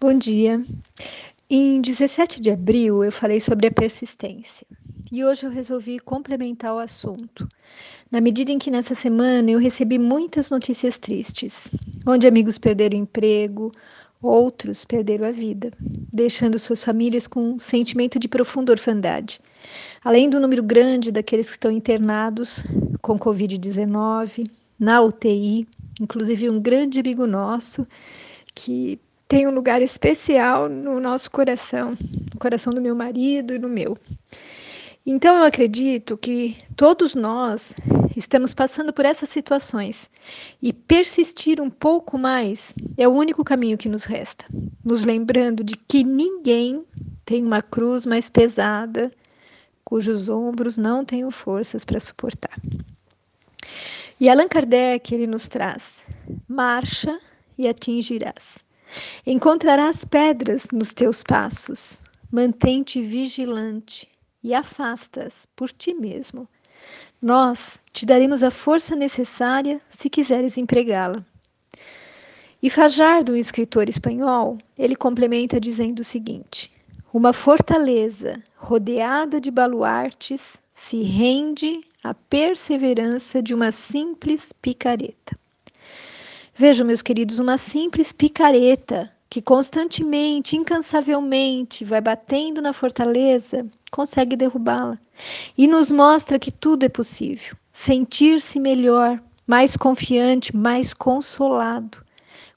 Bom dia. Em 17 de abril eu falei sobre a persistência e hoje eu resolvi complementar o assunto. Na medida em que nessa semana eu recebi muitas notícias tristes, onde amigos perderam emprego, outros perderam a vida, deixando suas famílias com um sentimento de profunda orfandade. Além do número grande daqueles que estão internados com Covid-19, na UTI, inclusive um grande amigo nosso que tem um lugar especial no nosso coração, no coração do meu marido e no meu. Então eu acredito que todos nós estamos passando por essas situações e persistir um pouco mais é o único caminho que nos resta, nos lembrando de que ninguém tem uma cruz mais pesada cujos ombros não tenham forças para suportar. E Allan Kardec ele nos traz: marcha e atingirás. Encontrarás pedras nos teus passos. Mantém-te vigilante e afastas por ti mesmo. Nós te daremos a força necessária se quiseres empregá-la. E Fajardo, um escritor espanhol, ele complementa dizendo o seguinte: Uma fortaleza rodeada de baluartes se rende à perseverança de uma simples picareta. Vejam, meus queridos, uma simples picareta que constantemente, incansavelmente vai batendo na fortaleza, consegue derrubá-la. E nos mostra que tudo é possível. Sentir-se melhor, mais confiante, mais consolado,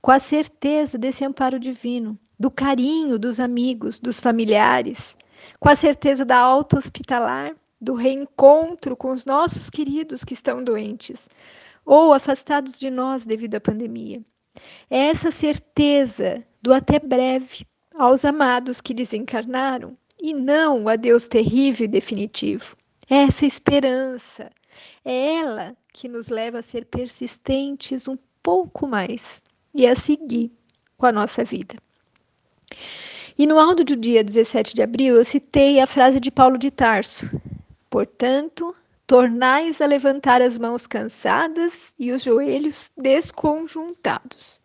com a certeza desse amparo divino, do carinho dos amigos, dos familiares, com a certeza da alta hospitalar, do reencontro com os nossos queridos que estão doentes, ou afastados de nós devido à pandemia. É essa certeza do até breve aos amados que desencarnaram e não o adeus terrível e definitivo. É essa esperança, é ela que nos leva a ser persistentes um pouco mais e a seguir com a nossa vida. E no áudio do dia 17 de abril, eu citei a frase de Paulo de Tarso: Portanto, tornais a levantar as mãos cansadas e os joelhos desconjuntados.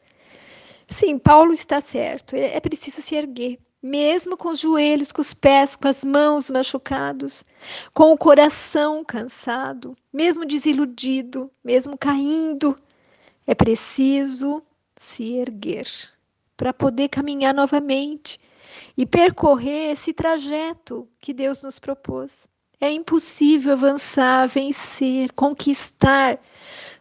Sim, Paulo está certo, é, é preciso se erguer, mesmo com os joelhos, com os pés, com as mãos machucados, com o coração cansado, mesmo desiludido, mesmo caindo. É preciso se erguer para poder caminhar novamente e percorrer esse trajeto que Deus nos propôs. É impossível avançar, vencer, conquistar,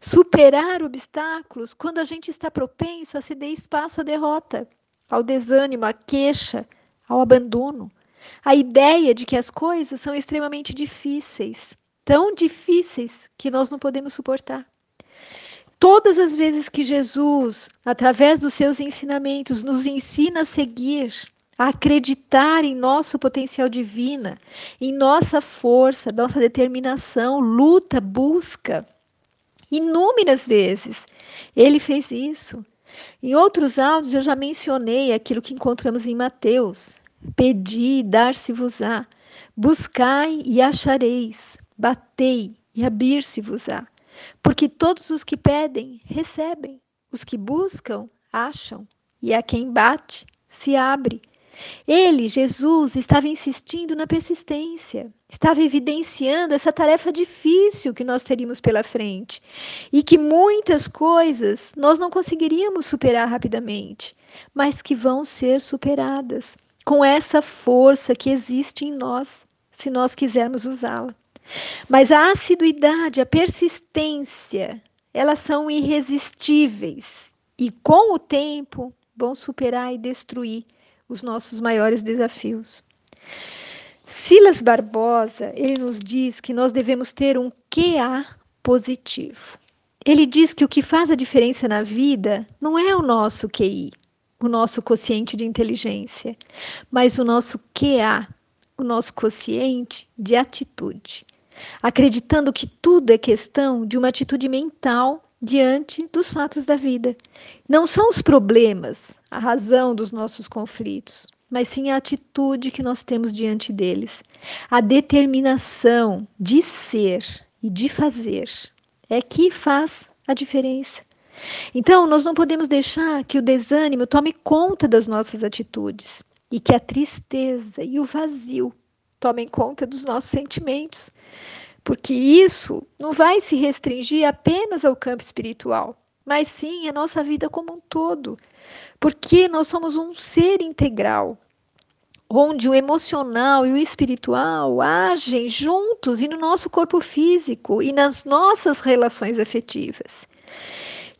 superar obstáculos quando a gente está propenso a ceder espaço à derrota, ao desânimo, à queixa, ao abandono. A ideia de que as coisas são extremamente difíceis, tão difíceis que nós não podemos suportar. Todas as vezes que Jesus, através dos seus ensinamentos, nos ensina a seguir, a acreditar em nosso potencial divino, em nossa força, nossa determinação, luta, busca. Inúmeras vezes ele fez isso. Em outros áudios eu já mencionei aquilo que encontramos em Mateus: Pedi e dar-se-vos-á, buscai e achareis, batei e abrir-se-vos-á. Porque todos os que pedem, recebem, os que buscam, acham, e a quem bate, se abre. Ele, Jesus, estava insistindo na persistência, estava evidenciando essa tarefa difícil que nós teríamos pela frente e que muitas coisas nós não conseguiríamos superar rapidamente, mas que vão ser superadas com essa força que existe em nós, se nós quisermos usá-la. Mas a assiduidade, a persistência, elas são irresistíveis e com o tempo vão superar e destruir os nossos maiores desafios. Silas Barbosa, ele nos diz que nós devemos ter um QA positivo. Ele diz que o que faz a diferença na vida não é o nosso QI, o nosso quociente de inteligência, mas o nosso QA, o nosso quociente de atitude. Acreditando que tudo é questão de uma atitude mental diante dos fatos da vida. Não são os problemas a razão dos nossos conflitos, mas sim a atitude que nós temos diante deles. A determinação de ser e de fazer é que faz a diferença. Então, nós não podemos deixar que o desânimo tome conta das nossas atitudes e que a tristeza e o vazio tomem conta dos nossos sentimentos, porque isso não vai se restringir apenas ao campo espiritual, mas sim à nossa vida como um todo, porque nós somos um ser integral, onde o emocional e o espiritual agem juntos e no nosso corpo físico e nas nossas relações afetivas.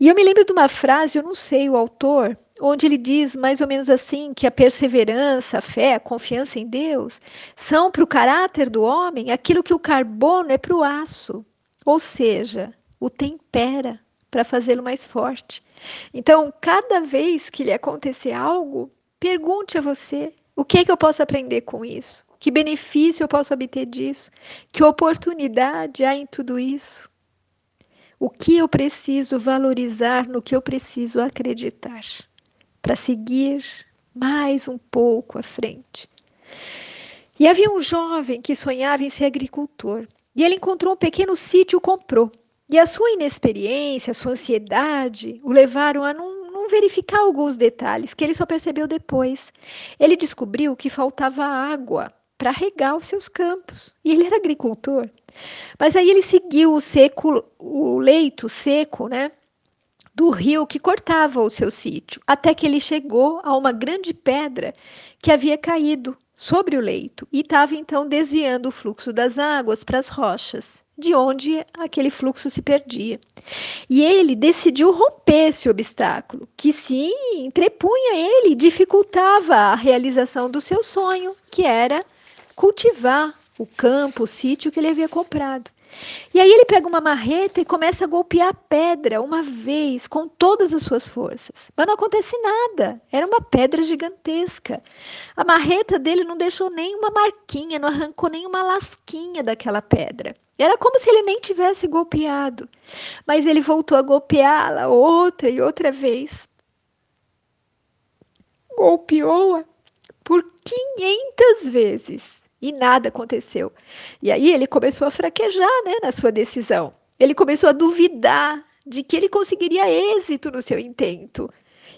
E eu me lembro de uma frase, eu não sei o autor, onde ele diz mais ou menos assim que a perseverança, a fé, a confiança em Deus são para o caráter do homem aquilo que o carbono é para o aço, ou seja, o tempera para fazê-lo mais forte. Então, cada vez que lhe acontecer algo, pergunte a você: o que é que eu posso aprender com isso? Que benefício eu posso obter disso? Que oportunidade há em tudo isso? O que eu preciso valorizar no que eu preciso acreditar para seguir mais um pouco à frente? E havia um jovem que sonhava em ser agricultor. E ele encontrou um pequeno sítio e comprou. E a sua inexperiência, a sua ansiedade o levaram a não não verificar alguns detalhes que ele só percebeu depois. Ele descobriu que faltava água para regar os seus campos. E ele era agricultor. Mas aí ele seguiu o seco, o leito seco, né, do rio que cortava o seu sítio, até que ele chegou a uma grande pedra que havia caído sobre o leito e estava então desviando o fluxo das águas para as rochas de onde aquele fluxo se perdia. E ele decidiu romper esse obstáculo, que se entrepunha ele, dificultava a realização do seu sonho, que era cultivar o campo, o sítio que ele havia comprado. E aí ele pega uma marreta e começa a golpear a pedra uma vez com todas as suas forças. Mas não acontece nada. Era uma pedra gigantesca. A marreta dele não deixou nenhuma marquinha, não arrancou nenhuma lasquinha daquela pedra. Era como se ele nem tivesse golpeado. Mas ele voltou a golpeá-la outra e outra vez. Golpeou-a por 500 vezes e nada aconteceu. E aí ele começou a fraquejar né, na sua decisão. Ele começou a duvidar de que ele conseguiria êxito no seu intento.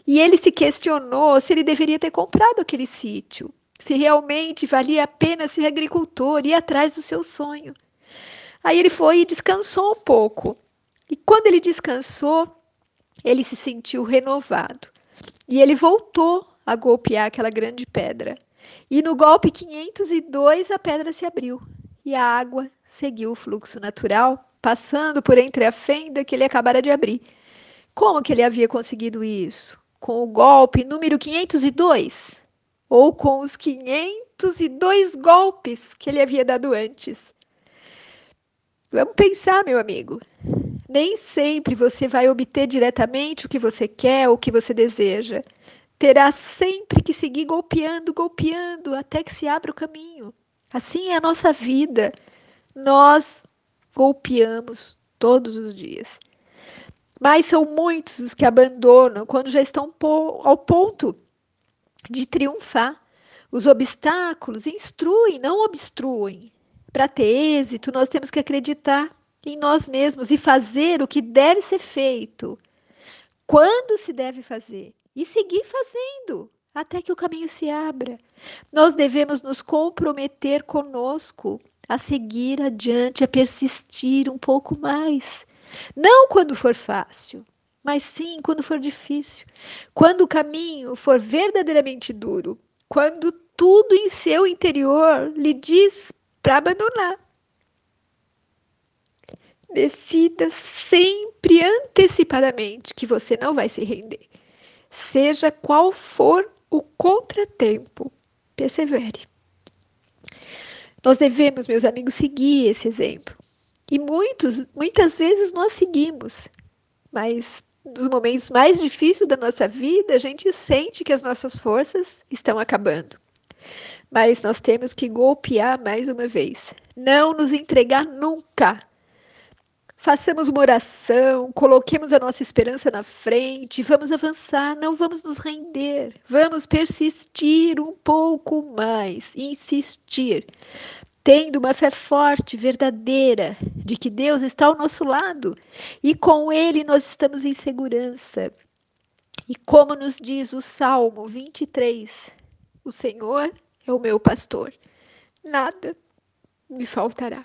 E ele se questionou se ele deveria ter comprado aquele sítio, se realmente valia a pena ser agricultor e ir atrás do seu sonho. Aí ele foi e descansou um pouco. E quando ele descansou, ele se sentiu renovado. E ele voltou a golpear aquela grande pedra. E no golpe 502, a pedra se abriu e a água seguiu o fluxo natural, passando por entre a fenda que ele acabara de abrir. Como que ele havia conseguido isso? Com o golpe número 502? Ou com os 502 golpes que ele havia dado antes? Vamos pensar, meu amigo. Nem sempre você vai obter diretamente o que você quer ou o que você deseja terá sempre que seguir golpeando, golpeando, até que se abra o caminho. Assim é a nossa vida. Nós golpeamos todos os dias. Mas são muitos os que abandonam quando já estão ao ponto de triunfar. Os obstáculos instruem, não obstruem. Para ter êxito, nós temos que acreditar em nós mesmos e fazer o que deve ser feito. Quando se deve fazer e seguir fazendo até que o caminho se abra. Nós devemos nos comprometer conosco a seguir adiante, a persistir um pouco mais. Não quando for fácil, mas sim quando for difícil. Quando o caminho for verdadeiramente duro, quando tudo em seu interior lhe diz para abandonar. Decida sempre antecipadamente que você não vai se render seja qual for o contratempo, persevere. Nós devemos, meus amigos, seguir esse exemplo. E muitos, muitas vezes nós seguimos, mas nos momentos mais difíceis da nossa vida, a gente sente que as nossas forças estão acabando. Mas nós temos que golpear mais uma vez. Não nos entregar nunca Façamos uma oração, coloquemos a nossa esperança na frente, vamos avançar, não vamos nos render, vamos persistir um pouco mais, insistir. tendo uma fé forte, verdadeira, de que Deus está ao nosso lado e com Ele nós estamos em segurança. E como nos diz o Salmo 23, o Senhor é o meu pastor, nada me faltará.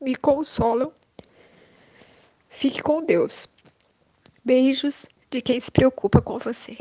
me consolam. Fique com Deus. Beijos de quem se preocupa com você.